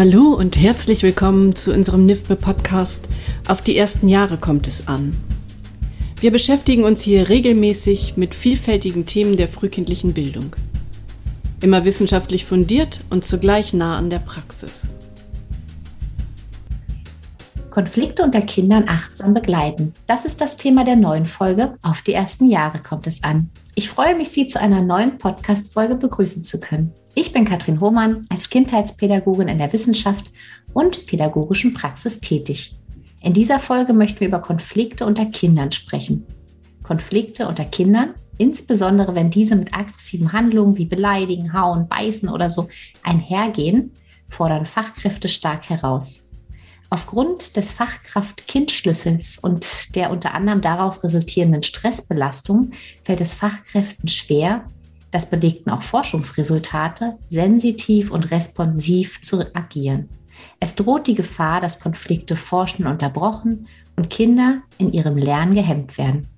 Hallo und herzlich willkommen zu unserem NIFBE Podcast Auf die ersten Jahre kommt es an. Wir beschäftigen uns hier regelmäßig mit vielfältigen Themen der frühkindlichen Bildung. Immer wissenschaftlich fundiert und zugleich nah an der Praxis. Konflikte unter Kindern achtsam begleiten. Das ist das Thema der neuen Folge. Auf die ersten Jahre kommt es an. Ich freue mich, Sie zu einer neuen Podcast-Folge begrüßen zu können. Ich bin Katrin Hohmann, als Kindheitspädagogin in der Wissenschaft und pädagogischen Praxis tätig. In dieser Folge möchten wir über Konflikte unter Kindern sprechen. Konflikte unter Kindern, insbesondere wenn diese mit aggressiven Handlungen wie Beleidigen, Hauen, Beißen oder so einhergehen, fordern Fachkräfte stark heraus. Aufgrund des Fachkraft-Kind-Schlüssels und der unter anderem daraus resultierenden Stressbelastung fällt es Fachkräften schwer, das belegten auch Forschungsresultate, sensitiv und responsiv zu agieren. Es droht die Gefahr, dass Konflikte forschen unterbrochen und Kinder in ihrem Lernen gehemmt werden.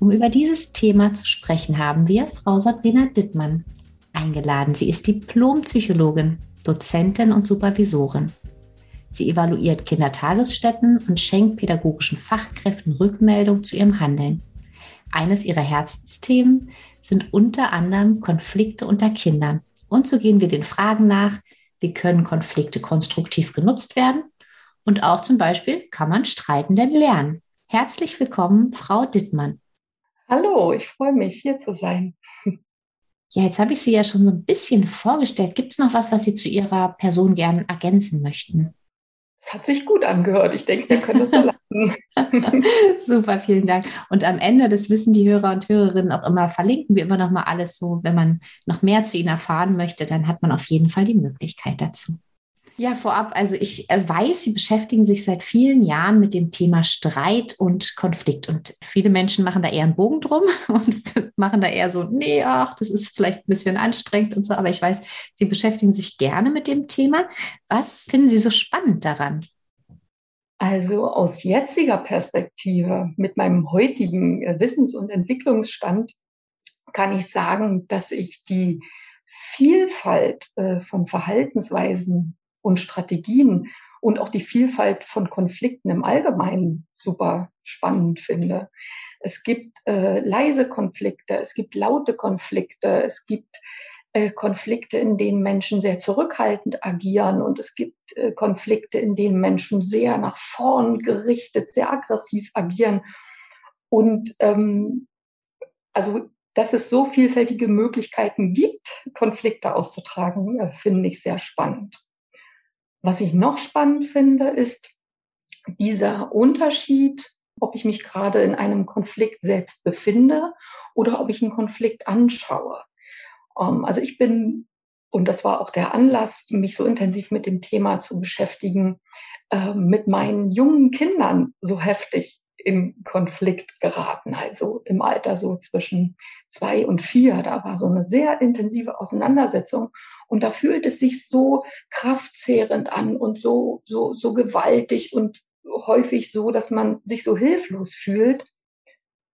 Um über dieses Thema zu sprechen, haben wir Frau Sabrina Dittmann eingeladen. Sie ist Diplompsychologin, Dozentin und Supervisorin. Sie evaluiert Kindertagesstätten und schenkt pädagogischen Fachkräften Rückmeldung zu ihrem Handeln. Eines ihrer Herzensthemen sind unter anderem Konflikte unter Kindern. Und so gehen wir den Fragen nach, wie können Konflikte konstruktiv genutzt werden? Und auch zum Beispiel, kann man streiten denn lernen? Herzlich willkommen, Frau Dittmann. Hallo, ich freue mich, hier zu sein. Ja, jetzt habe ich Sie ja schon so ein bisschen vorgestellt. Gibt es noch was, was Sie zu Ihrer Person gerne ergänzen möchten? Das hat sich gut angehört. Ich denke, wir können das so lassen. Super, vielen Dank. Und am Ende, das wissen die Hörer und Hörerinnen auch immer, verlinken wir immer noch mal alles so. Wenn man noch mehr zu Ihnen erfahren möchte, dann hat man auf jeden Fall die Möglichkeit dazu. Ja, vorab, also ich äh, weiß, Sie beschäftigen sich seit vielen Jahren mit dem Thema Streit und Konflikt. Und viele Menschen machen da eher einen Bogen drum und machen da eher so, nee, ach, das ist vielleicht ein bisschen anstrengend und so. Aber ich weiß, Sie beschäftigen sich gerne mit dem Thema. Was finden Sie so spannend daran? Also aus jetziger Perspektive, mit meinem heutigen äh, Wissens- und Entwicklungsstand, kann ich sagen, dass ich die Vielfalt äh, von Verhaltensweisen und Strategien und auch die Vielfalt von Konflikten im Allgemeinen super spannend finde. Es gibt äh, leise Konflikte, es gibt laute Konflikte, es gibt äh, Konflikte, in denen Menschen sehr zurückhaltend agieren und es gibt äh, Konflikte, in denen Menschen sehr nach vorn gerichtet, sehr aggressiv agieren. Und ähm, also, dass es so vielfältige Möglichkeiten gibt, Konflikte auszutragen, äh, finde ich sehr spannend. Was ich noch spannend finde, ist dieser Unterschied, ob ich mich gerade in einem Konflikt selbst befinde oder ob ich einen Konflikt anschaue. Ähm, also ich bin, und das war auch der Anlass, mich so intensiv mit dem Thema zu beschäftigen, ähm, mit meinen jungen Kindern so heftig in Konflikt geraten, also im Alter so zwischen zwei und vier. Da war so eine sehr intensive Auseinandersetzung und da fühlt es sich so kraftzehrend an und so, so, so gewaltig und häufig so, dass man sich so hilflos fühlt.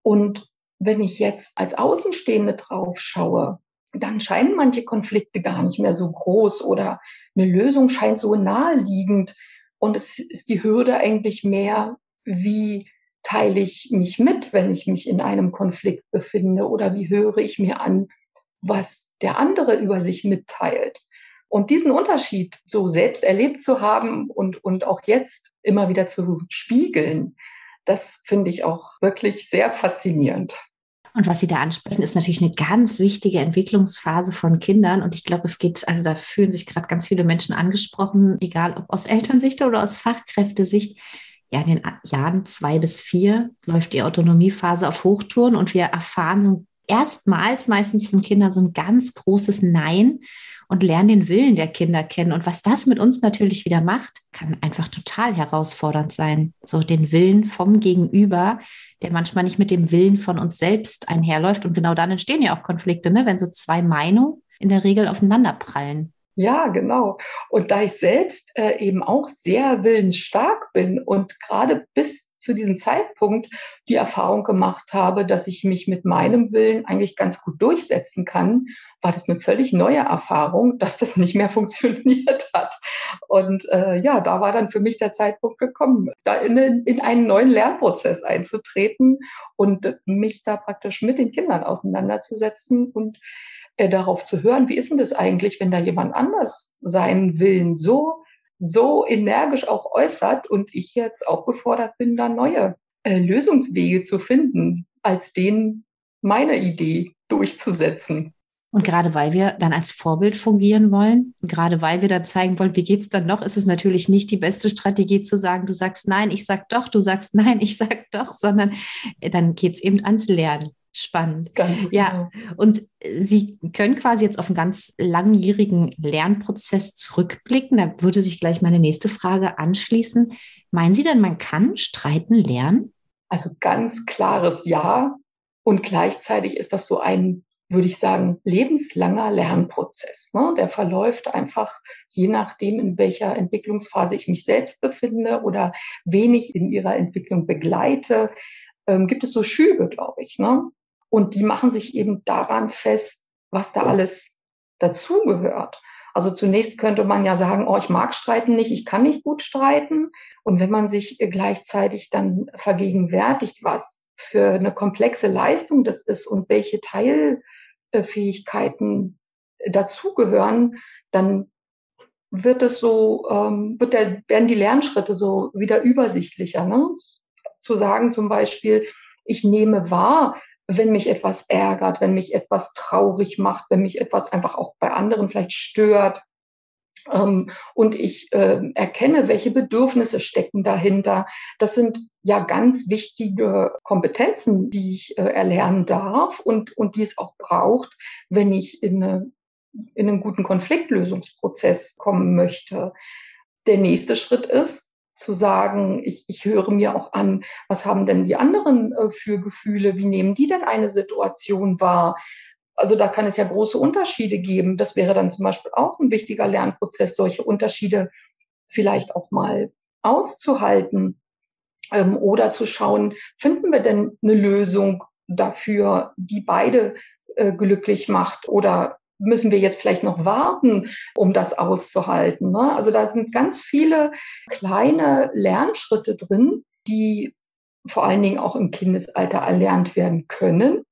Und wenn ich jetzt als Außenstehende drauf schaue, dann scheinen manche Konflikte gar nicht mehr so groß oder eine Lösung scheint so naheliegend. Und es ist die Hürde eigentlich mehr, wie teile ich mich mit, wenn ich mich in einem Konflikt befinde oder wie höre ich mir an, was der andere über sich mitteilt. Und diesen Unterschied so selbst erlebt zu haben und, und auch jetzt immer wieder zu spiegeln, das finde ich auch wirklich sehr faszinierend. Und was Sie da ansprechen, ist natürlich eine ganz wichtige Entwicklungsphase von Kindern. Und ich glaube, es geht, also da fühlen sich gerade ganz viele Menschen angesprochen, egal ob aus Elternsicht oder aus Fachkräftesicht. Ja, in den Jahren zwei bis vier läuft die Autonomiephase auf Hochtouren und wir erfahren so erstmals meistens von Kindern so ein ganz großes Nein und lernen den Willen der Kinder kennen. Und was das mit uns natürlich wieder macht, kann einfach total herausfordernd sein. So den Willen vom Gegenüber, der manchmal nicht mit dem Willen von uns selbst einherläuft. Und genau dann entstehen ja auch Konflikte, ne? wenn so zwei Meinungen in der Regel aufeinanderprallen. Ja, genau. Und da ich selbst äh, eben auch sehr willensstark bin und gerade bis zu diesem Zeitpunkt die Erfahrung gemacht habe, dass ich mich mit meinem Willen eigentlich ganz gut durchsetzen kann, war das eine völlig neue Erfahrung, dass das nicht mehr funktioniert hat. Und äh, ja, da war dann für mich der Zeitpunkt gekommen, da in, in einen neuen Lernprozess einzutreten und mich da praktisch mit den Kindern auseinanderzusetzen und äh, darauf zu hören, wie ist denn das eigentlich, wenn da jemand anders seinen Willen so so energisch auch äußert und ich jetzt auch gefordert bin, da neue äh, Lösungswege zu finden, als den meine Idee durchzusetzen. Und gerade weil wir dann als Vorbild fungieren wollen, gerade weil wir dann zeigen wollen, wie geht's dann noch, ist es natürlich nicht die beste Strategie zu sagen, du sagst nein, ich sag doch, du sagst nein, ich sag doch, sondern äh, dann geht's eben ans Lernen. Spannend. Ganz genau. Ja, und Sie können quasi jetzt auf einen ganz langjährigen Lernprozess zurückblicken. Da würde sich gleich meine nächste Frage anschließen. Meinen Sie denn, man kann streiten lernen? Also ganz klares Ja. Und gleichzeitig ist das so ein, würde ich sagen, lebenslanger Lernprozess. Ne? Der verläuft einfach je nachdem, in welcher Entwicklungsphase ich mich selbst befinde oder wen ich in ihrer Entwicklung begleite. Ähm, gibt es so Schübe, glaube ich. Ne? Und die machen sich eben daran fest, was da alles dazugehört. Also zunächst könnte man ja sagen, oh, ich mag streiten nicht, ich kann nicht gut streiten. Und wenn man sich gleichzeitig dann vergegenwärtigt, was für eine komplexe Leistung das ist und welche Teilfähigkeiten dazugehören, dann wird es so, ähm, wird der, werden die Lernschritte so wieder übersichtlicher. Ne? Zu sagen zum Beispiel, ich nehme wahr, wenn mich etwas ärgert, wenn mich etwas traurig macht, wenn mich etwas einfach auch bei anderen vielleicht stört. Ähm, und ich äh, erkenne, welche Bedürfnisse stecken dahinter. Das sind ja ganz wichtige Kompetenzen, die ich äh, erlernen darf und, und die es auch braucht, wenn ich in, eine, in einen guten Konfliktlösungsprozess kommen möchte. Der nächste Schritt ist, zu sagen, ich, ich höre mir auch an, was haben denn die anderen äh, für Gefühle, wie nehmen die denn eine Situation wahr? Also da kann es ja große Unterschiede geben. Das wäre dann zum Beispiel auch ein wichtiger Lernprozess, solche Unterschiede vielleicht auch mal auszuhalten ähm, oder zu schauen, finden wir denn eine Lösung dafür, die beide äh, glücklich macht oder müssen wir jetzt vielleicht noch warten, um das auszuhalten. Ne? Also da sind ganz viele kleine Lernschritte drin, die vor allen Dingen auch im Kindesalter erlernt werden können.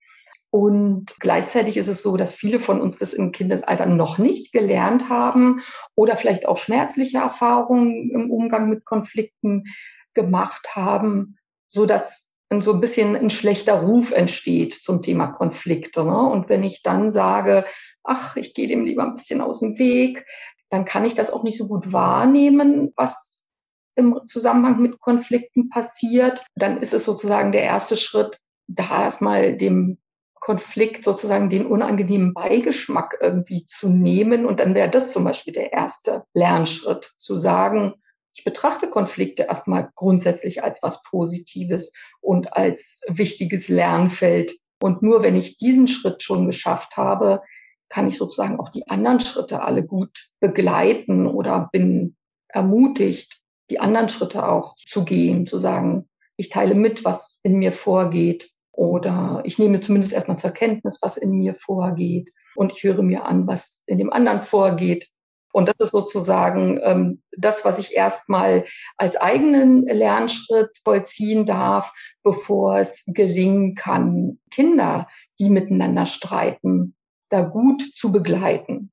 Und gleichzeitig ist es so, dass viele von uns das im Kindesalter noch nicht gelernt haben oder vielleicht auch schmerzliche Erfahrungen im Umgang mit Konflikten gemacht haben, so dass so ein bisschen ein schlechter Ruf entsteht zum Thema Konflikte. Ne? Und wenn ich dann sage, ach, ich gehe dem lieber ein bisschen aus dem Weg, dann kann ich das auch nicht so gut wahrnehmen, was im Zusammenhang mit Konflikten passiert. Dann ist es sozusagen der erste Schritt, da erstmal dem Konflikt sozusagen den unangenehmen Beigeschmack irgendwie zu nehmen. Und dann wäre das zum Beispiel der erste Lernschritt, zu sagen, ich betrachte Konflikte erstmal grundsätzlich als was Positives und als wichtiges Lernfeld. Und nur wenn ich diesen Schritt schon geschafft habe, kann ich sozusagen auch die anderen Schritte alle gut begleiten oder bin ermutigt, die anderen Schritte auch zu gehen, zu sagen, ich teile mit, was in mir vorgeht oder ich nehme zumindest erstmal zur Kenntnis, was in mir vorgeht und ich höre mir an, was in dem anderen vorgeht. Und das ist sozusagen ähm, das, was ich erstmal als eigenen Lernschritt vollziehen darf, bevor es gelingen kann, Kinder, die miteinander streiten, da gut zu begleiten.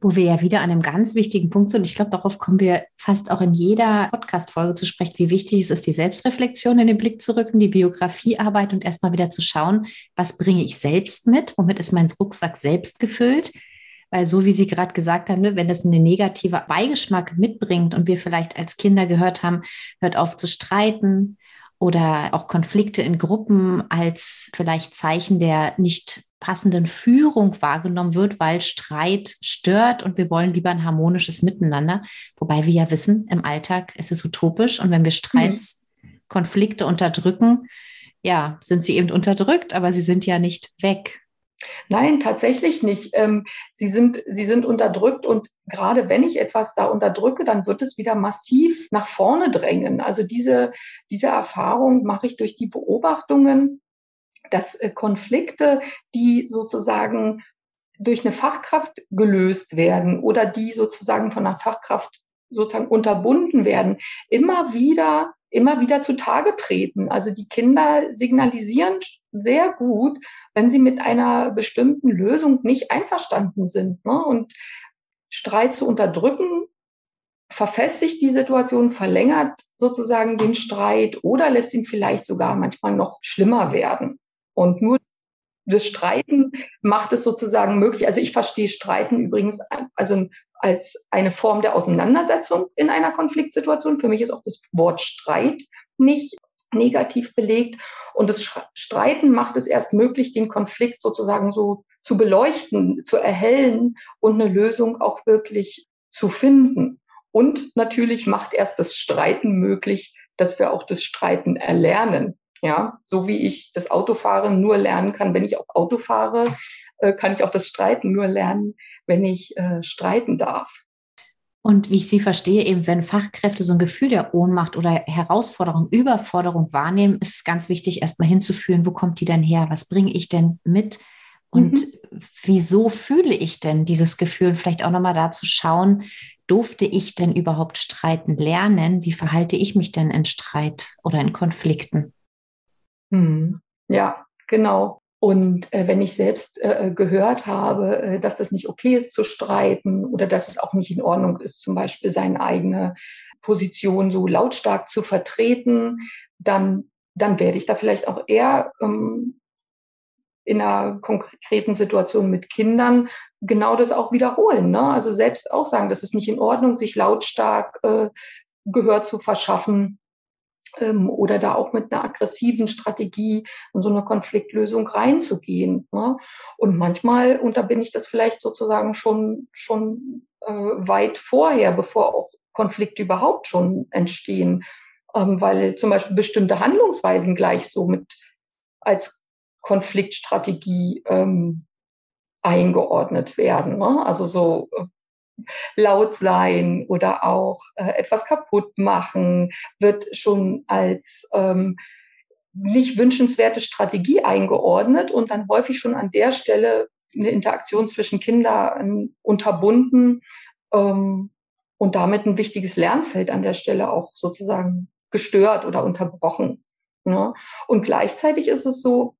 Wo wir ja wieder an einem ganz wichtigen Punkt sind. Ich glaube, darauf kommen wir fast auch in jeder Podcast-Folge zu sprechen, wie wichtig es ist, die Selbstreflexion in den Blick zu rücken, die Biografiearbeit und erstmal wieder zu schauen, was bringe ich selbst mit? Womit ist mein Rucksack selbst gefüllt? Weil so wie Sie gerade gesagt haben, ne, wenn das einen negativen Beigeschmack mitbringt und wir vielleicht als Kinder gehört haben, hört auf zu streiten, oder auch Konflikte in Gruppen als vielleicht Zeichen der nicht passenden Führung wahrgenommen wird, weil Streit stört und wir wollen lieber ein harmonisches Miteinander. Wobei wir ja wissen, im Alltag ist es utopisch und wenn wir Streits, mhm. Konflikte unterdrücken, ja, sind sie eben unterdrückt, aber sie sind ja nicht weg. Nein, tatsächlich nicht. Ähm, sie, sind, sie sind unterdrückt und gerade wenn ich etwas da unterdrücke, dann wird es wieder massiv nach vorne drängen. Also diese, diese Erfahrung mache ich durch die Beobachtungen, dass äh, Konflikte, die sozusagen durch eine Fachkraft gelöst werden oder die sozusagen von einer Fachkraft sozusagen unterbunden werden, immer wieder immer wieder zutage treten. Also die Kinder signalisieren sehr gut, wenn sie mit einer bestimmten Lösung nicht einverstanden sind. Ne? Und Streit zu unterdrücken, verfestigt die Situation, verlängert sozusagen den Streit oder lässt ihn vielleicht sogar manchmal noch schlimmer werden. Und nur das Streiten macht es sozusagen möglich. Also ich verstehe Streiten übrigens also als eine Form der Auseinandersetzung in einer Konfliktsituation. Für mich ist auch das Wort Streit nicht negativ belegt. Und das Streiten macht es erst möglich, den Konflikt sozusagen so zu beleuchten, zu erhellen und eine Lösung auch wirklich zu finden. Und natürlich macht erst das Streiten möglich, dass wir auch das Streiten erlernen. Ja, so wie ich das Autofahren nur lernen kann, wenn ich auch Auto fahre, äh, kann ich auch das Streiten nur lernen, wenn ich äh, streiten darf. Und wie ich Sie verstehe, eben wenn Fachkräfte so ein Gefühl der Ohnmacht oder Herausforderung, Überforderung wahrnehmen, ist es ganz wichtig, erstmal hinzuführen, wo kommt die denn her? Was bringe ich denn mit? Und mhm. wieso fühle ich denn dieses Gefühl? Vielleicht auch nochmal dazu schauen, durfte ich denn überhaupt streiten lernen? Wie verhalte ich mich denn in Streit oder in Konflikten? Mhm. Ja, genau. Und äh, wenn ich selbst äh, gehört habe, äh, dass das nicht okay ist zu streiten oder dass es auch nicht in Ordnung ist, zum Beispiel seine eigene Position so lautstark zu vertreten, dann, dann werde ich da vielleicht auch eher ähm, in einer konkreten Situation mit Kindern genau das auch wiederholen. Ne? Also selbst auch sagen, das ist nicht in Ordnung, sich lautstark äh, Gehör zu verschaffen ähm, oder da auch mit einer aggressiven Strategie in so eine Konfliktlösung reinzugehen. Ne? Und manchmal unterbinde ich das vielleicht sozusagen schon, schon äh, weit vorher, bevor auch Konflikte überhaupt schon entstehen, ähm, weil zum Beispiel bestimmte Handlungsweisen gleich so mit als Konfliktstrategie ähm, eingeordnet werden. Ne? Also so äh, laut sein oder auch äh, etwas kaputt machen, wird schon als ähm, nicht wünschenswerte Strategie eingeordnet und dann häufig schon an der Stelle eine Interaktion zwischen Kindern unterbunden ähm, und damit ein wichtiges Lernfeld an der Stelle auch sozusagen gestört oder unterbrochen. Ne? Und gleichzeitig ist es so,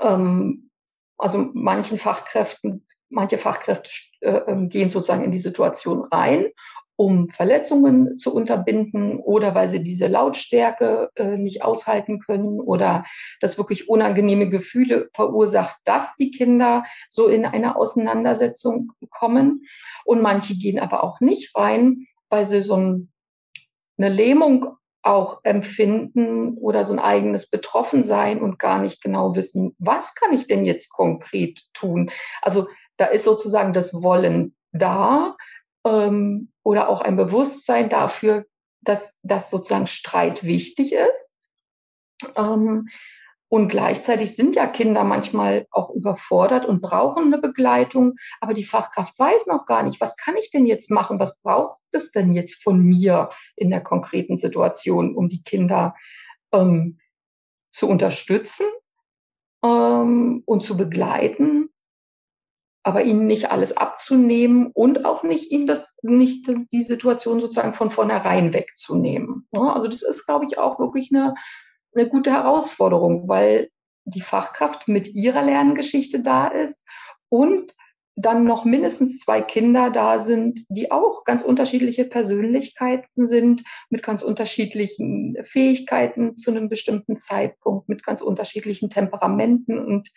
ähm, also manchen Fachkräften manche Fachkräfte äh, ähm, gehen sozusagen in die Situation rein, um Verletzungen zu unterbinden oder weil sie diese Lautstärke äh, nicht aushalten können oder das wirklich unangenehme Gefühle verursacht, dass die Kinder so in eine Auseinandersetzung kommen. Und manche gehen aber auch nicht rein, weil sie so ein, eine Lähmung auch empfinden oder so ein eigenes Betroffensein und gar nicht genau wissen, was kann ich denn jetzt konkret tun? Also da ist sozusagen das Wollen da ähm, oder auch ein Bewusstsein dafür, dass, dass sozusagen Streit wichtig ist. Ähm, und gleichzeitig sind ja Kinder manchmal auch überfordert und brauchen eine Begleitung, aber die Fachkraft weiß noch gar nicht, was kann ich denn jetzt machen, was braucht es denn jetzt von mir in der konkreten Situation, um die Kinder ähm, zu unterstützen ähm, und zu begleiten aber ihnen nicht alles abzunehmen und auch nicht ihnen das, nicht die Situation sozusagen von vornherein wegzunehmen. Also das ist, glaube ich, auch wirklich eine, eine gute Herausforderung, weil die Fachkraft mit ihrer Lerngeschichte da ist und dann noch mindestens zwei Kinder da sind, die auch ganz unterschiedliche Persönlichkeiten sind, mit ganz unterschiedlichen Fähigkeiten zu einem bestimmten Zeitpunkt, mit ganz unterschiedlichen Temperamenten und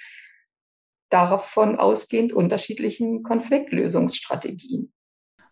davon ausgehend unterschiedlichen Konfliktlösungsstrategien.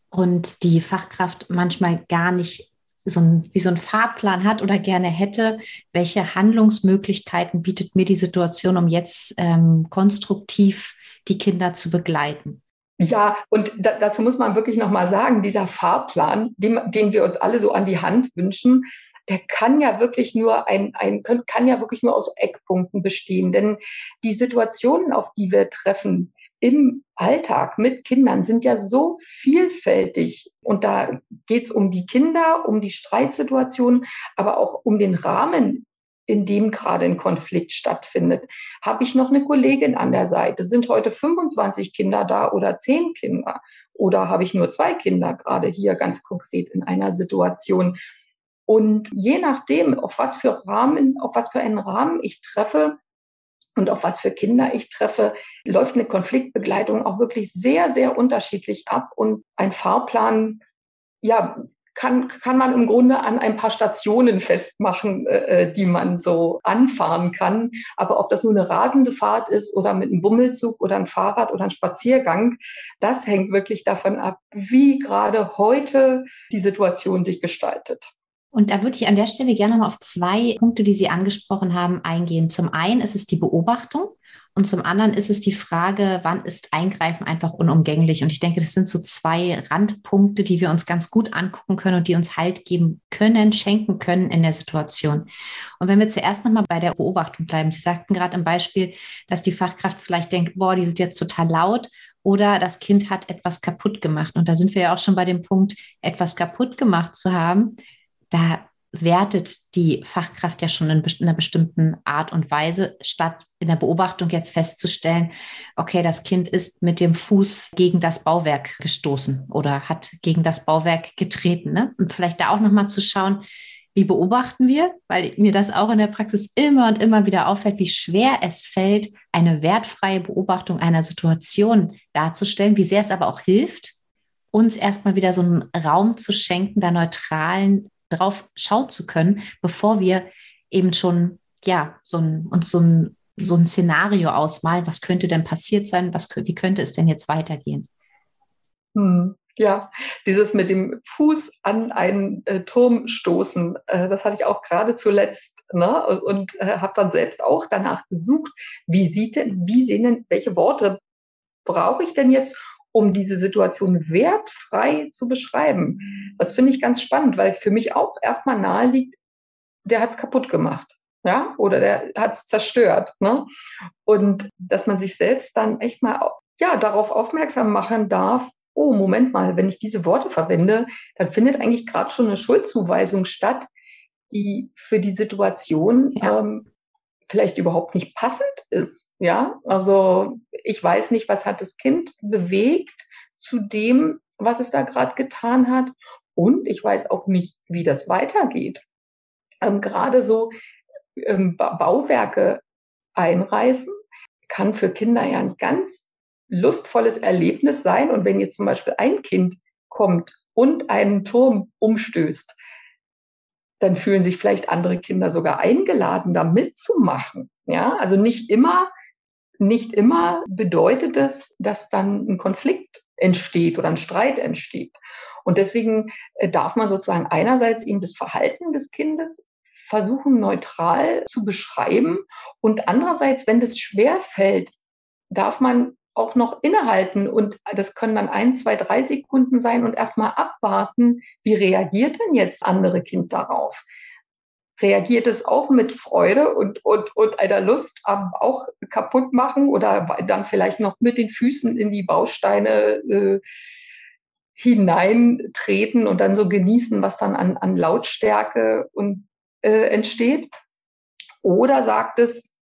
Und die Fachkraft manchmal gar nicht so ein, wie so ein Fahrplan hat oder gerne hätte, welche Handlungsmöglichkeiten bietet mir die Situation, um jetzt ähm, konstruktiv die Kinder zu begleiten? Ja, und da, dazu muss man wirklich nochmal sagen, dieser Fahrplan, den, den wir uns alle so an die Hand wünschen, der kann ja wirklich nur ein, ein kann ja wirklich nur aus Eckpunkten bestehen. Denn die Situationen, auf die wir treffen, im Alltag mit Kindern sind ja so vielfältig. Und da geht es um die Kinder, um die Streitsituationen, aber auch um den Rahmen, in dem gerade ein Konflikt stattfindet. Habe ich noch eine Kollegin an der Seite? Sind heute 25 Kinder da oder 10 Kinder? Oder habe ich nur zwei Kinder gerade hier ganz konkret in einer Situation? Und je nachdem, auf was für Rahmen, auf was für einen Rahmen ich treffe, und auf was für Kinder ich treffe, läuft eine Konfliktbegleitung auch wirklich sehr, sehr unterschiedlich ab. Und ein Fahrplan, ja, kann, kann man im Grunde an ein paar Stationen festmachen, äh, äh, die man so anfahren kann. Aber ob das nur eine rasende Fahrt ist oder mit einem Bummelzug oder ein Fahrrad oder ein Spaziergang, das hängt wirklich davon ab, wie gerade heute die Situation sich gestaltet. Und da würde ich an der Stelle gerne mal auf zwei Punkte, die Sie angesprochen haben, eingehen. Zum einen ist es die Beobachtung und zum anderen ist es die Frage, wann ist Eingreifen einfach unumgänglich? Und ich denke, das sind so zwei Randpunkte, die wir uns ganz gut angucken können und die uns Halt geben können, schenken können in der Situation. Und wenn wir zuerst nochmal bei der Beobachtung bleiben. Sie sagten gerade im Beispiel, dass die Fachkraft vielleicht denkt, boah, die sind jetzt total laut oder das Kind hat etwas kaputt gemacht. Und da sind wir ja auch schon bei dem Punkt, etwas kaputt gemacht zu haben da wertet die Fachkraft ja schon in einer bestimmten Art und Weise, statt in der Beobachtung jetzt festzustellen, okay, das Kind ist mit dem Fuß gegen das Bauwerk gestoßen oder hat gegen das Bauwerk getreten. Ne? Und vielleicht da auch nochmal zu schauen, wie beobachten wir, weil mir das auch in der Praxis immer und immer wieder auffällt, wie schwer es fällt, eine wertfreie Beobachtung einer Situation darzustellen, wie sehr es aber auch hilft, uns erstmal wieder so einen Raum zu schenken, da neutralen drauf schauen zu können, bevor wir eben schon ja so ein, uns so ein, so ein Szenario ausmalen, was könnte denn passiert sein, was, wie könnte es denn jetzt weitergehen? Hm. Ja, dieses mit dem Fuß an einen äh, Turm stoßen, äh, das hatte ich auch gerade zuletzt ne? und, äh, habe dann selbst auch danach gesucht, wie sieht denn, wie sehen denn, welche Worte brauche ich denn jetzt, um diese Situation wertfrei zu beschreiben. Das finde ich ganz spannend, weil für mich auch erstmal nahe liegt, der hat es kaputt gemacht. Ja, oder der hat es zerstört. Ne? Und dass man sich selbst dann echt mal ja, darauf aufmerksam machen darf, oh, Moment mal, wenn ich diese Worte verwende, dann findet eigentlich gerade schon eine Schuldzuweisung statt, die für die Situation ja. ähm, vielleicht überhaupt nicht passend ist. Ja, also ich weiß nicht, was hat das Kind bewegt zu dem, was es da gerade getan hat. Und ich weiß auch nicht, wie das weitergeht. Ähm, gerade so ähm, Bauwerke einreißen kann für Kinder ja ein ganz lustvolles Erlebnis sein. Und wenn jetzt zum Beispiel ein Kind kommt und einen Turm umstößt, dann fühlen sich vielleicht andere Kinder sogar eingeladen, da mitzumachen. Ja, also nicht immer, nicht immer bedeutet es, dass dann ein Konflikt entsteht oder ein Streit entsteht. Und deswegen äh, darf man sozusagen einerseits eben das Verhalten des Kindes versuchen neutral zu beschreiben und andererseits, wenn das schwer fällt, darf man auch noch innehalten und das können dann ein, zwei, drei Sekunden sein und erstmal abwarten, wie reagiert denn jetzt andere Kind darauf? Reagiert es auch mit Freude und, und, und einer Lust am auch kaputt machen oder dann vielleicht noch mit den Füßen in die Bausteine äh, hineintreten und dann so genießen, was dann an, an Lautstärke und, äh, entsteht? Oder sagt es,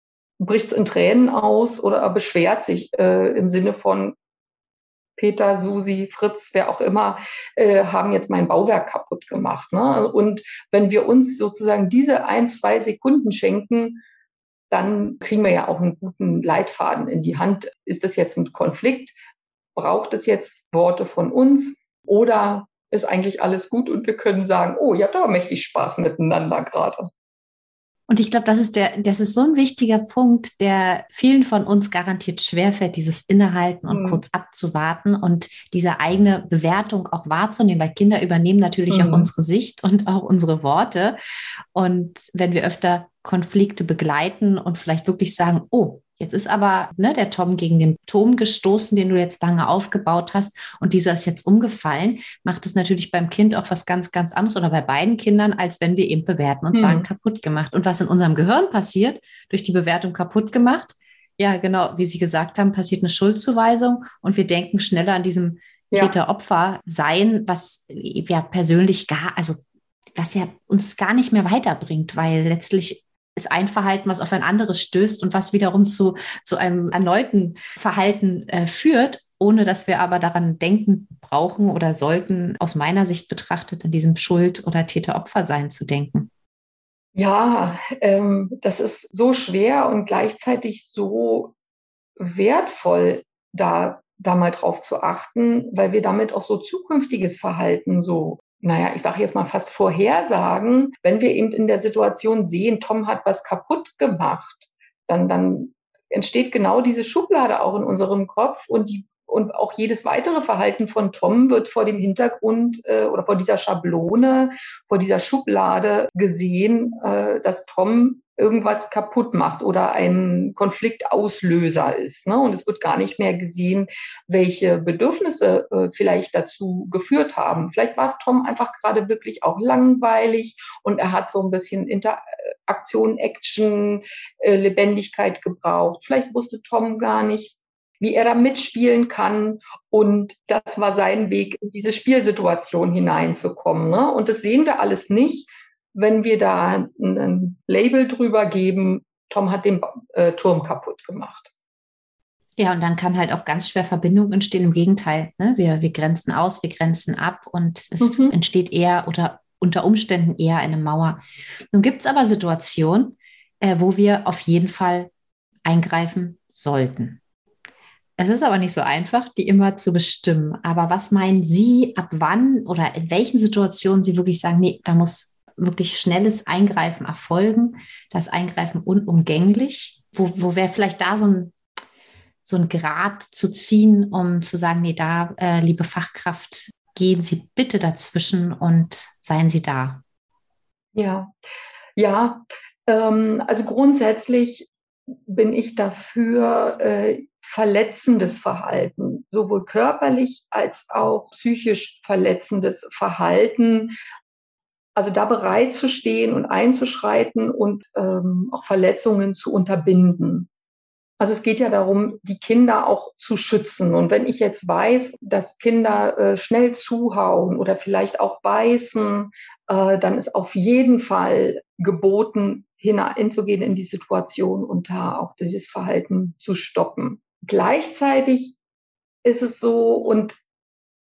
bricht es in Tränen aus oder beschwert sich äh, im Sinne von Peter, Susi, Fritz, wer auch immer, äh, haben jetzt mein Bauwerk kaputt gemacht. Ne? Und wenn wir uns sozusagen diese ein, zwei Sekunden schenken, dann kriegen wir ja auch einen guten Leitfaden in die Hand. Ist das jetzt ein Konflikt? Braucht es jetzt Worte von uns? Oder ist eigentlich alles gut und wir können sagen, oh, ihr habt aber mächtig Spaß miteinander gerade. Und ich glaube, das ist der, das ist so ein wichtiger Punkt, der vielen von uns garantiert schwerfällt, dieses Innehalten und mhm. kurz abzuwarten und diese eigene Bewertung auch wahrzunehmen, weil Kinder übernehmen natürlich mhm. auch unsere Sicht und auch unsere Worte. Und wenn wir öfter Konflikte begleiten und vielleicht wirklich sagen, oh, Jetzt ist aber ne, der Tom gegen den Turm gestoßen, den du jetzt lange aufgebaut hast, und dieser ist jetzt umgefallen. Macht es natürlich beim Kind auch was ganz, ganz anderes oder bei beiden Kindern, als wenn wir eben bewerten und hm. sagen, kaputt gemacht. Und was in unserem Gehirn passiert, durch die Bewertung kaputt gemacht, ja, genau, wie Sie gesagt haben, passiert eine Schuldzuweisung und wir denken schneller an diesem ja. Täter-Opfer sein, was ja persönlich gar, also was ja uns gar nicht mehr weiterbringt, weil letztlich ist ein Verhalten, was auf ein anderes stößt und was wiederum zu, zu einem erneuten Verhalten äh, führt, ohne dass wir aber daran denken brauchen oder sollten, aus meiner Sicht betrachtet, an diesem Schuld- oder Täter-Opfer-Sein zu denken. Ja, ähm, das ist so schwer und gleichzeitig so wertvoll, da, da mal drauf zu achten, weil wir damit auch so zukünftiges Verhalten so naja, ich sage jetzt mal fast vorhersagen, wenn wir eben in der Situation sehen, Tom hat was kaputt gemacht, dann, dann entsteht genau diese Schublade auch in unserem Kopf und die und auch jedes weitere Verhalten von Tom wird vor dem Hintergrund äh, oder vor dieser Schablone, vor dieser Schublade gesehen, äh, dass Tom irgendwas kaputt macht oder ein Konfliktauslöser ist. Ne? Und es wird gar nicht mehr gesehen, welche Bedürfnisse äh, vielleicht dazu geführt haben. Vielleicht war es Tom einfach gerade wirklich auch langweilig und er hat so ein bisschen Interaktion, Action, äh, Lebendigkeit gebraucht. Vielleicht wusste Tom gar nicht, wie er da mitspielen kann. Und das war sein Weg, in diese Spielsituation hineinzukommen. Ne? Und das sehen wir alles nicht, wenn wir da ein Label drüber geben, Tom hat den äh, Turm kaputt gemacht. Ja, und dann kann halt auch ganz schwer Verbindung entstehen. Im Gegenteil, ne? wir, wir grenzen aus, wir grenzen ab und es mhm. entsteht eher oder unter Umständen eher eine Mauer. Nun gibt es aber Situationen, äh, wo wir auf jeden Fall eingreifen sollten. Es ist aber nicht so einfach, die immer zu bestimmen. Aber was meinen Sie, ab wann oder in welchen Situationen Sie wirklich sagen, nee, da muss wirklich schnelles Eingreifen erfolgen, das Eingreifen unumgänglich? Wo, wo wäre vielleicht da so ein, so ein Grad zu ziehen, um zu sagen, nee, da, äh, liebe Fachkraft, gehen Sie bitte dazwischen und seien Sie da? Ja, ja, ähm, also grundsätzlich bin ich dafür, äh, verletzendes Verhalten, sowohl körperlich als auch psychisch verletzendes Verhalten. Also da bereit zu stehen und einzuschreiten und ähm, auch Verletzungen zu unterbinden. Also es geht ja darum, die Kinder auch zu schützen. Und wenn ich jetzt weiß, dass Kinder äh, schnell zuhauen oder vielleicht auch beißen, äh, dann ist auf jeden Fall geboten, hineinzugehen in die Situation und da auch dieses Verhalten zu stoppen. Gleichzeitig ist es so, und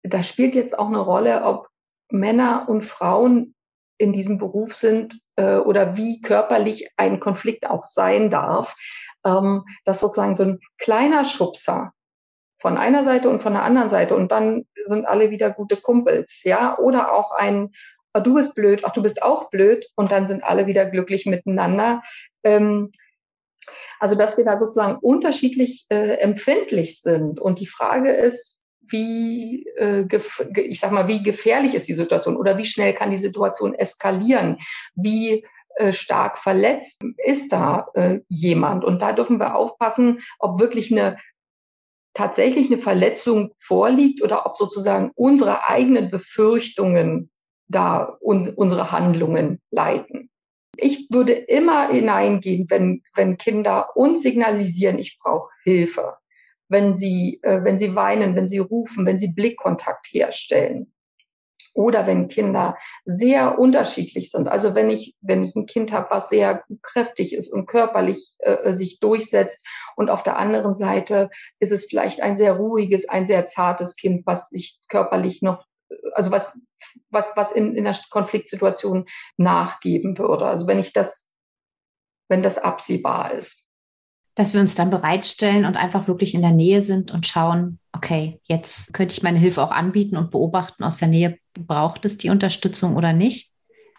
da spielt jetzt auch eine Rolle, ob Männer und Frauen in diesem Beruf sind äh, oder wie körperlich ein Konflikt auch sein darf, ähm, dass sozusagen so ein kleiner Schubser von einer Seite und von der anderen Seite und dann sind alle wieder gute Kumpels, ja, oder auch ein oh, du bist blöd, ach du bist auch blöd und dann sind alle wieder glücklich miteinander. Ähm, also dass wir da sozusagen unterschiedlich äh, empfindlich sind. Und die Frage ist, wie, äh, ich sag mal, wie gefährlich ist die Situation oder wie schnell kann die Situation eskalieren? Wie äh, stark verletzt ist da äh, jemand? Und da dürfen wir aufpassen, ob wirklich eine tatsächlich eine Verletzung vorliegt oder ob sozusagen unsere eigenen Befürchtungen da un unsere Handlungen leiten. Ich würde immer hineingehen, wenn, wenn Kinder uns signalisieren, ich brauche Hilfe. Wenn sie, äh, wenn sie weinen, wenn sie rufen, wenn sie Blickkontakt herstellen. Oder wenn Kinder sehr unterschiedlich sind. Also wenn ich, wenn ich ein Kind habe, was sehr kräftig ist und körperlich äh, sich durchsetzt und auf der anderen Seite ist es vielleicht ein sehr ruhiges, ein sehr zartes Kind, was sich körperlich noch also was, was, was in, in einer Konfliktsituation nachgeben würde. Also wenn ich das, wenn das absehbar ist. Dass wir uns dann bereitstellen und einfach wirklich in der Nähe sind und schauen, okay, jetzt könnte ich meine Hilfe auch anbieten und beobachten aus der Nähe, braucht es die Unterstützung oder nicht.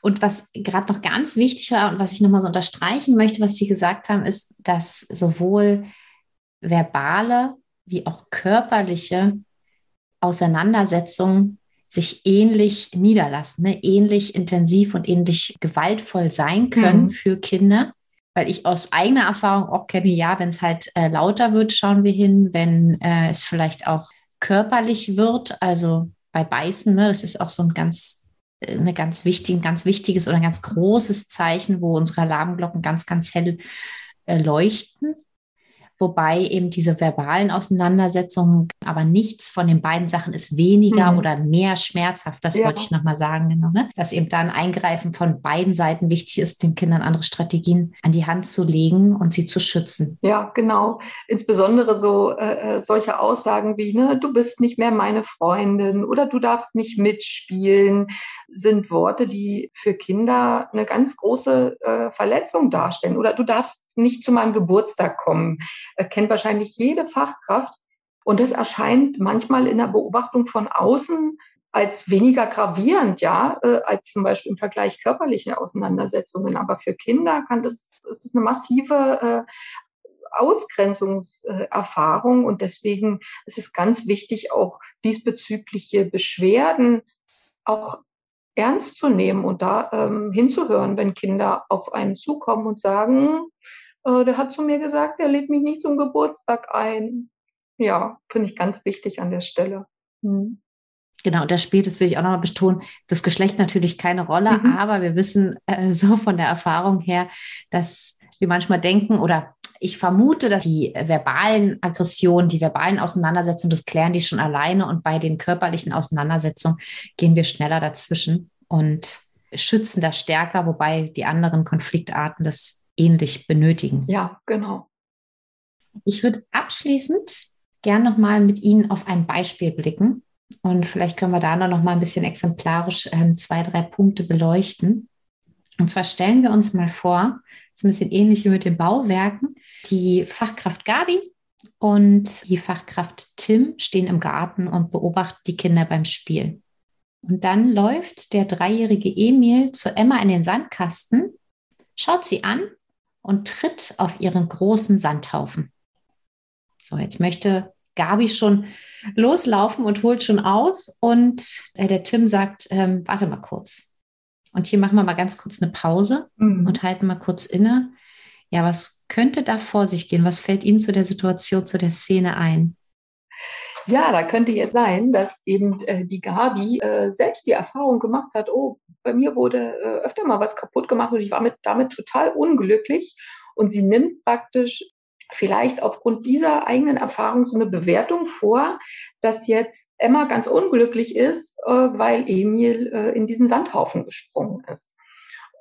Und was gerade noch ganz wichtig war und was ich nochmal so unterstreichen möchte, was Sie gesagt haben, ist, dass sowohl verbale wie auch körperliche Auseinandersetzungen sich ähnlich niederlassen, ne? ähnlich intensiv und ähnlich gewaltvoll sein können mhm. für Kinder. Weil ich aus eigener Erfahrung auch kenne, ja, wenn es halt äh, lauter wird, schauen wir hin, wenn äh, es vielleicht auch körperlich wird, also bei Beißen, ne, das ist auch so ein ganz, äh, eine ganz wichtig, ganz wichtiges oder ein ganz großes Zeichen, wo unsere Alarmglocken ganz, ganz hell äh, leuchten wobei eben diese verbalen Auseinandersetzungen, aber nichts von den beiden Sachen ist weniger mhm. oder mehr schmerzhaft. Das ja. wollte ich nochmal sagen, genau, ne? dass eben da ein Eingreifen von beiden Seiten wichtig ist, den Kindern andere Strategien an die Hand zu legen und sie zu schützen. Ja, genau. Insbesondere so äh, äh solche Aussagen wie, ne, du bist nicht mehr meine Freundin oder du darfst nicht mitspielen, sind Worte, die für Kinder eine ganz große äh, Verletzung darstellen. Oder du darfst nicht zu meinem Geburtstag kommen kennt wahrscheinlich jede Fachkraft. Und das erscheint manchmal in der Beobachtung von außen als weniger gravierend, ja, äh, als zum Beispiel im Vergleich körperliche Auseinandersetzungen. Aber für Kinder kann das, ist das eine massive äh, Ausgrenzungserfahrung und deswegen ist es ganz wichtig, auch diesbezügliche Beschwerden auch ernst zu nehmen und da ähm, hinzuhören, wenn Kinder auf einen zukommen und sagen, äh, der hat zu mir gesagt, er lädt mich nicht zum Geburtstag ein. Ja, finde ich ganz wichtig an der Stelle. Hm. Genau, das spielt, das will ich auch nochmal betonen, das Geschlecht natürlich keine Rolle, mhm. aber wir wissen äh, so von der Erfahrung her, dass wir manchmal denken oder ich vermute, dass die verbalen Aggressionen, die verbalen Auseinandersetzungen, das klären die schon alleine und bei den körperlichen Auseinandersetzungen gehen wir schneller dazwischen und schützen das stärker, wobei die anderen Konfliktarten das ähnlich benötigen. Ja, genau. Ich würde abschließend gern nochmal mit Ihnen auf ein Beispiel blicken und vielleicht können wir da noch mal ein bisschen exemplarisch ähm, zwei, drei Punkte beleuchten. Und zwar stellen wir uns mal vor, das ist ein bisschen ähnlich wie mit den Bauwerken, die Fachkraft Gabi und die Fachkraft Tim stehen im Garten und beobachten die Kinder beim Spiel. Und dann läuft der dreijährige Emil zu Emma in den Sandkasten, schaut sie an und tritt auf ihren großen Sandhaufen. So, jetzt möchte Gabi schon loslaufen und holt schon aus. Und äh, der Tim sagt, ähm, warte mal kurz. Und hier machen wir mal ganz kurz eine Pause mhm. und halten mal kurz inne. Ja, was könnte da vor sich gehen? Was fällt Ihnen zu der Situation, zu der Szene ein? Ja, da könnte jetzt sein, dass eben äh, die Gabi äh, selbst die Erfahrung gemacht hat, oh, bei mir wurde äh, öfter mal was kaputt gemacht und ich war mit, damit total unglücklich. Und sie nimmt praktisch vielleicht aufgrund dieser eigenen Erfahrung so eine Bewertung vor, dass jetzt Emma ganz unglücklich ist, äh, weil Emil äh, in diesen Sandhaufen gesprungen ist.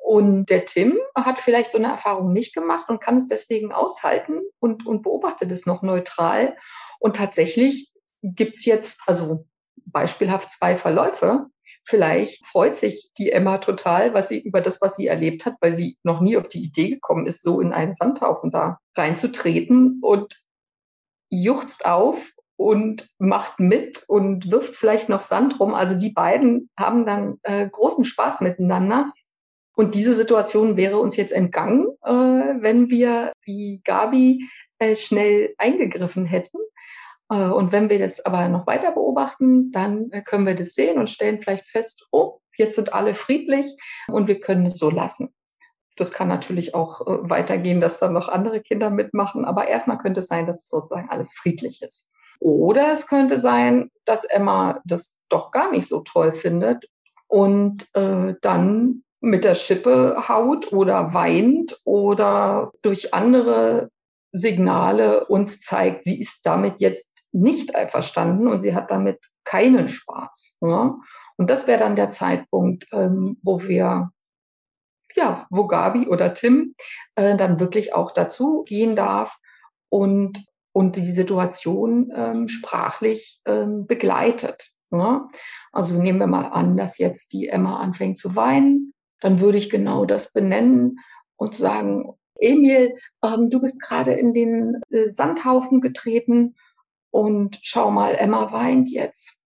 Und der Tim hat vielleicht so eine Erfahrung nicht gemacht und kann es deswegen aushalten und, und beobachtet es noch neutral. Und tatsächlich gibt's jetzt, also beispielhaft zwei Verläufe. Vielleicht freut sich die Emma total, was sie über das, was sie erlebt hat, weil sie noch nie auf die Idee gekommen ist, so in einen Sandhaufen da reinzutreten und juchzt auf und macht mit und wirft vielleicht noch Sand rum. Also die beiden haben dann äh, großen Spaß miteinander. Und diese Situation wäre uns jetzt entgangen, äh, wenn wir wie Gabi äh, schnell eingegriffen hätten. Äh, und wenn wir das aber noch weiter beobachten, dann äh, können wir das sehen und stellen vielleicht fest, oh, jetzt sind alle friedlich und wir können es so lassen. Das kann natürlich auch äh, weitergehen, dass dann noch andere Kinder mitmachen, aber erstmal könnte es sein, dass sozusagen alles friedlich ist. Oder es könnte sein, dass Emma das doch gar nicht so toll findet und äh, dann mit der Schippe haut oder weint oder durch andere Signale uns zeigt, sie ist damit jetzt nicht einverstanden und sie hat damit keinen Spaß. Ne? Und das wäre dann der Zeitpunkt, ähm, wo wir, ja, wo Gabi oder Tim äh, dann wirklich auch dazu gehen darf und, und die Situation ähm, sprachlich ähm, begleitet. Ne? Also nehmen wir mal an, dass jetzt die Emma anfängt zu weinen, dann würde ich genau das benennen und sagen, Emil, ähm, du bist gerade in den äh, Sandhaufen getreten und schau mal, Emma weint jetzt.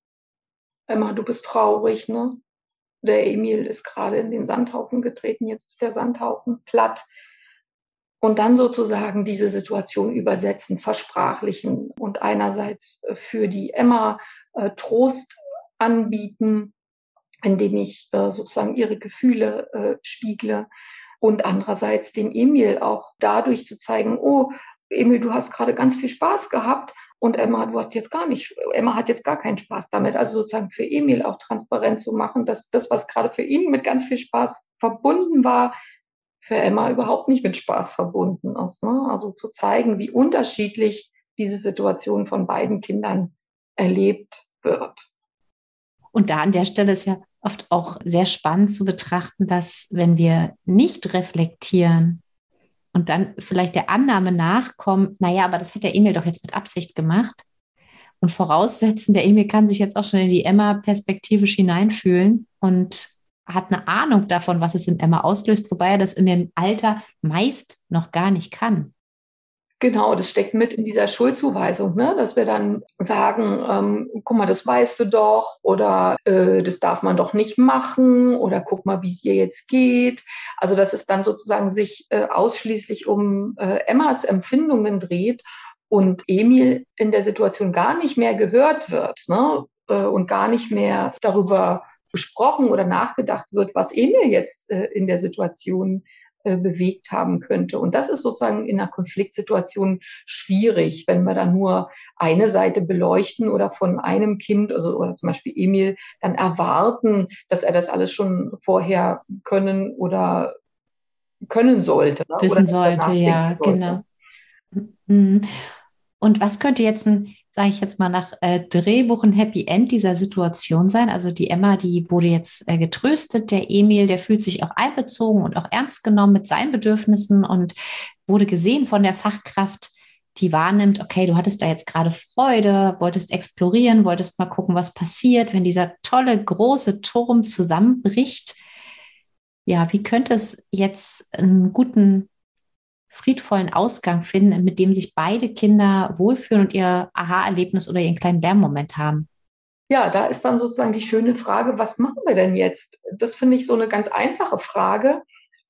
Emma, du bist traurig, ne? Der Emil ist gerade in den Sandhaufen getreten, jetzt ist der Sandhaufen platt. Und dann sozusagen diese Situation übersetzen, versprachlichen und einerseits für die Emma äh, Trost anbieten, indem ich äh, sozusagen ihre Gefühle äh, spiegle und andererseits dem Emil auch dadurch zu zeigen, oh, Emil, du hast gerade ganz viel Spaß gehabt und Emma, du hast jetzt gar nicht, Emma hat jetzt gar keinen Spaß damit. Also sozusagen für Emil auch transparent zu machen, dass das, was gerade für ihn mit ganz viel Spaß verbunden war, für Emma überhaupt nicht mit Spaß verbunden ist. Ne? Also zu zeigen, wie unterschiedlich diese Situation von beiden Kindern erlebt wird. Und da an der Stelle ist ja oft auch sehr spannend zu betrachten, dass wenn wir nicht reflektieren und dann vielleicht der Annahme nachkommen, naja, aber das hat der Emil doch jetzt mit Absicht gemacht und voraussetzen, der Emil kann sich jetzt auch schon in die Emma perspektivisch hineinfühlen und hat eine Ahnung davon, was es in Emma auslöst, wobei er das in dem Alter meist noch gar nicht kann. Genau, das steckt mit in dieser Schuldzuweisung, ne? dass wir dann sagen, ähm, guck mal, das weißt du doch oder äh, das darf man doch nicht machen oder guck mal, wie es ihr jetzt geht. Also dass es dann sozusagen sich äh, ausschließlich um äh, Emmas Empfindungen dreht und Emil in der Situation gar nicht mehr gehört wird ne? Äh, und gar nicht mehr darüber besprochen oder nachgedacht wird, was Emil jetzt äh, in der Situation äh, bewegt haben könnte. Und das ist sozusagen in einer Konfliktsituation schwierig, wenn wir dann nur eine Seite beleuchten oder von einem Kind, also oder zum Beispiel Emil, dann erwarten, dass er das alles schon vorher können oder können sollte. Ne? Wissen sollte, ja, sollte. genau. Mhm. Und was könnte jetzt ein sage ich jetzt mal, nach äh, Drehbuch ein Happy End dieser Situation sein. Also die Emma, die wurde jetzt äh, getröstet, der Emil, der fühlt sich auch einbezogen und auch ernst genommen mit seinen Bedürfnissen und wurde gesehen von der Fachkraft, die wahrnimmt, okay, du hattest da jetzt gerade Freude, wolltest explorieren, wolltest mal gucken, was passiert, wenn dieser tolle große Turm zusammenbricht. Ja, wie könnte es jetzt einen guten friedvollen Ausgang finden, mit dem sich beide Kinder wohlfühlen und ihr Aha-Erlebnis oder ihren kleinen Lernmoment haben? Ja, da ist dann sozusagen die schöne Frage, was machen wir denn jetzt? Das finde ich so eine ganz einfache Frage.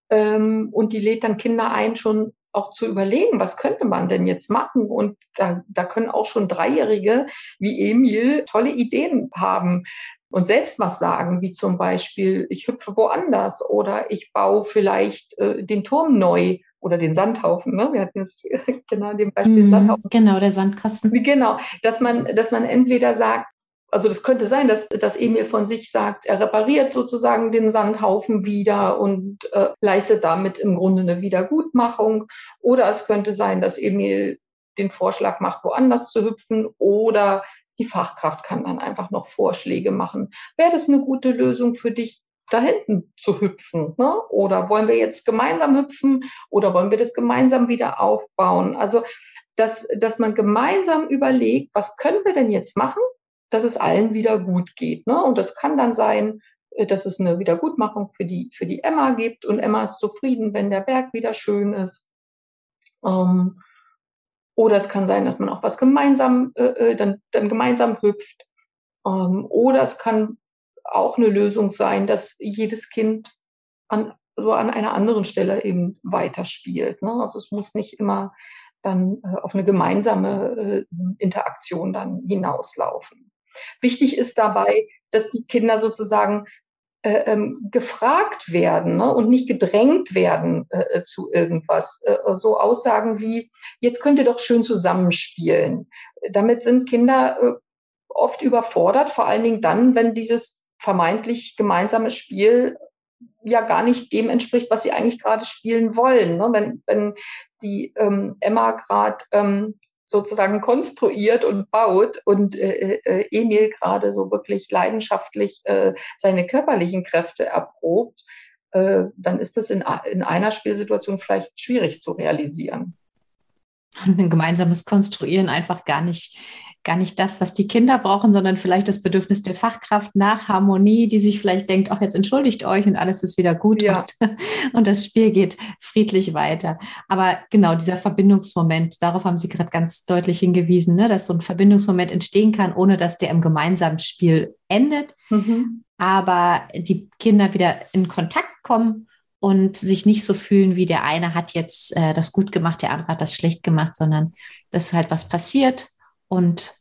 Ähm, und die lädt dann Kinder ein, schon auch zu überlegen, was könnte man denn jetzt machen? Und da, da können auch schon Dreijährige wie Emil tolle Ideen haben und selbst was sagen, wie zum Beispiel, ich hüpfe woanders oder ich baue vielleicht äh, den Turm neu oder den Sandhaufen. Ne? Wir hatten jetzt genau dem Beispiel den mhm, Sandhaufen. Genau, der Sandkasten. Genau, dass man, dass man entweder sagt, also das könnte sein, dass, dass Emil von sich sagt, er repariert sozusagen den Sandhaufen wieder und äh, leistet damit im Grunde eine Wiedergutmachung. Oder es könnte sein, dass Emil den Vorschlag macht, woanders zu hüpfen oder die Fachkraft kann dann einfach noch Vorschläge machen. Wäre das eine gute Lösung für dich, da hinten zu hüpfen? Ne? Oder wollen wir jetzt gemeinsam hüpfen oder wollen wir das gemeinsam wieder aufbauen? Also, dass, dass man gemeinsam überlegt, was können wir denn jetzt machen, dass es allen wieder gut geht. Ne? Und das kann dann sein, äh, dass es eine Wiedergutmachung für die, für die Emma gibt und Emma ist zufrieden, wenn der Berg wieder schön ist. Ähm, oder es kann sein, dass man auch was gemeinsam, äh, äh dann, dann gemeinsam hüpft. Ähm, oder es kann auch eine Lösung sein, dass jedes Kind an, so an einer anderen Stelle eben weiterspielt. Ne? Also es muss nicht immer dann äh, auf eine gemeinsame äh, Interaktion dann hinauslaufen. Wichtig ist dabei, dass die Kinder sozusagen äh, ähm, gefragt werden ne, und nicht gedrängt werden äh, äh, zu irgendwas. Äh, so Aussagen wie, jetzt könnt ihr doch schön zusammenspielen. Damit sind Kinder äh, oft überfordert, vor allen Dingen dann, wenn dieses vermeintlich gemeinsame Spiel ja gar nicht dem entspricht, was sie eigentlich gerade spielen wollen. Ne? Wenn, wenn die ähm, Emma gerade ähm, sozusagen konstruiert und baut und äh, äh, Emil gerade so wirklich leidenschaftlich äh, seine körperlichen Kräfte erprobt, äh, dann ist das in, in einer Spielsituation vielleicht schwierig zu realisieren. Ein gemeinsames Konstruieren einfach gar nicht, gar nicht das, was die Kinder brauchen, sondern vielleicht das Bedürfnis der Fachkraft nach Harmonie, die sich vielleicht denkt, ach, jetzt entschuldigt euch und alles ist wieder gut ja. und, und das Spiel geht friedlich weiter. Aber genau dieser Verbindungsmoment, darauf haben Sie gerade ganz deutlich hingewiesen, ne, dass so ein Verbindungsmoment entstehen kann, ohne dass der im gemeinsamen Spiel endet. Mhm. Aber die Kinder wieder in Kontakt kommen und sich nicht so fühlen, wie der eine hat jetzt äh, das gut gemacht, der andere hat das schlecht gemacht, sondern dass halt was passiert und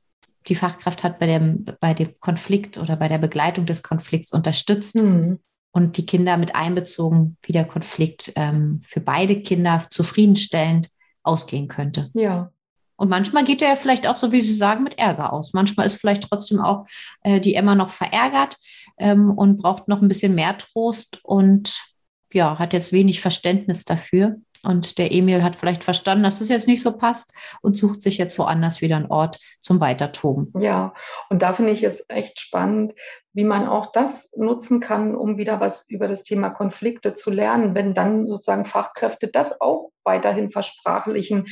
die Fachkraft hat bei dem, bei dem Konflikt oder bei der Begleitung des Konflikts unterstützt. Mhm. und die Kinder mit einbezogen, wie der Konflikt ähm, für beide Kinder zufriedenstellend ausgehen könnte. Ja. Und manchmal geht er vielleicht auch so, wie Sie sagen, mit Ärger aus. Manchmal ist vielleicht trotzdem auch äh, die Emma noch verärgert ähm, und braucht noch ein bisschen mehr Trost und ja, hat jetzt wenig Verständnis dafür. Und der Emil hat vielleicht verstanden, dass das jetzt nicht so passt und sucht sich jetzt woanders wieder einen Ort zum Weitertoben. Ja, und da finde ich es echt spannend, wie man auch das nutzen kann, um wieder was über das Thema Konflikte zu lernen, wenn dann sozusagen Fachkräfte das auch weiterhin versprachlichen.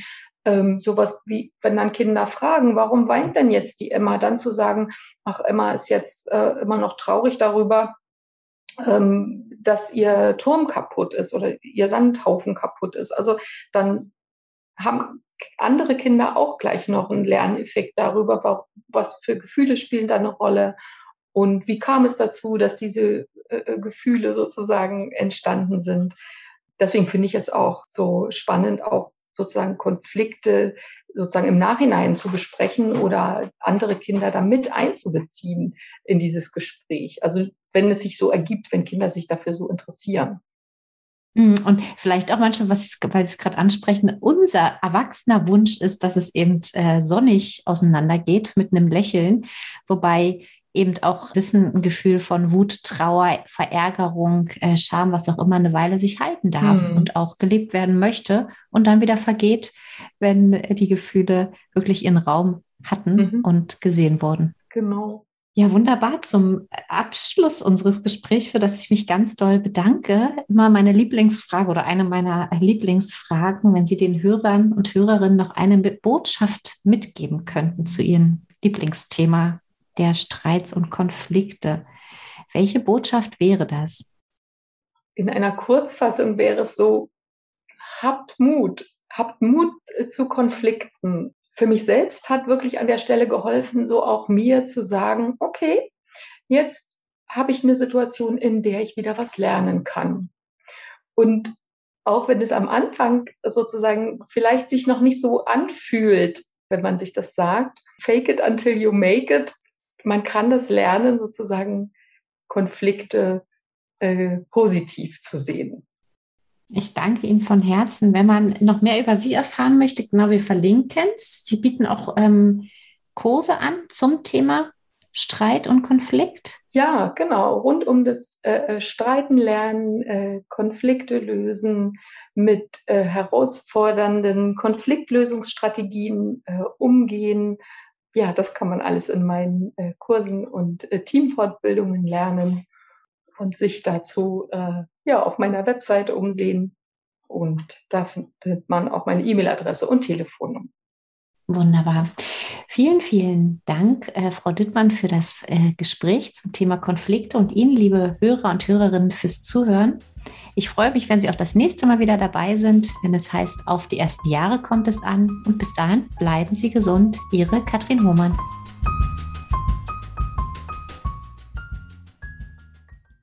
Ähm, sowas wie, wenn dann Kinder fragen, warum weint denn jetzt die Emma, dann zu sagen, ach, Emma ist jetzt äh, immer noch traurig darüber, ähm, dass ihr Turm kaputt ist oder ihr Sandhaufen kaputt ist. Also dann haben andere Kinder auch gleich noch einen Lerneffekt darüber, was für Gefühle spielen da eine Rolle und wie kam es dazu, dass diese äh, äh, Gefühle sozusagen entstanden sind. Deswegen finde ich es auch so spannend, auch sozusagen Konflikte sozusagen im Nachhinein zu besprechen oder andere Kinder damit einzubeziehen in dieses Gespräch. Also wenn es sich so ergibt, wenn Kinder sich dafür so interessieren. Hm, und vielleicht auch manchmal, was weil Sie es gerade ansprechen, unser erwachsener Wunsch ist, dass es eben äh, sonnig auseinandergeht mit einem Lächeln, wobei eben auch Wissen, ein Gefühl von Wut, Trauer, Verärgerung, äh, Scham, was auch immer eine Weile sich halten darf mhm. und auch gelebt werden möchte und dann wieder vergeht, wenn die Gefühle wirklich ihren Raum hatten mhm. und gesehen wurden. Genau. Ja, wunderbar. Zum Abschluss unseres Gesprächs, für das ich mich ganz doll bedanke, immer meine Lieblingsfrage oder eine meiner Lieblingsfragen, wenn Sie den Hörern und Hörerinnen noch eine Botschaft mitgeben könnten zu Ihrem Lieblingsthema der Streits und Konflikte. Welche Botschaft wäre das? In einer Kurzfassung wäre es so, habt Mut, habt Mut zu Konflikten. Für mich selbst hat wirklich an der Stelle geholfen, so auch mir zu sagen, okay, jetzt habe ich eine Situation, in der ich wieder was lernen kann. Und auch wenn es am Anfang sozusagen vielleicht sich noch nicht so anfühlt, wenn man sich das sagt, fake it until you make it, man kann das lernen, sozusagen Konflikte äh, positiv zu sehen. Ich danke Ihnen von Herzen. Wenn man noch mehr über Sie erfahren möchte, genau, wir verlinken es. Sie bieten auch ähm, Kurse an zum Thema Streit und Konflikt. Ja, genau. Rund um das äh, äh Streiten lernen, äh, Konflikte lösen, mit äh, herausfordernden Konfliktlösungsstrategien äh, umgehen, ja, das kann man alles in meinen äh, Kursen und äh, Teamfortbildungen lernen und sich dazu äh, ja auf meiner Webseite umsehen. Und da findet man auch meine E-Mail-Adresse und Telefonnummer. Wunderbar. Vielen, vielen Dank, äh, Frau Dittmann, für das äh, Gespräch zum Thema Konflikte und Ihnen, liebe Hörer und Hörerinnen, fürs Zuhören. Ich freue mich, wenn Sie auch das nächste Mal wieder dabei sind, wenn es heißt, auf die ersten Jahre kommt es an. Und bis dahin bleiben Sie gesund. Ihre Katrin Hohmann.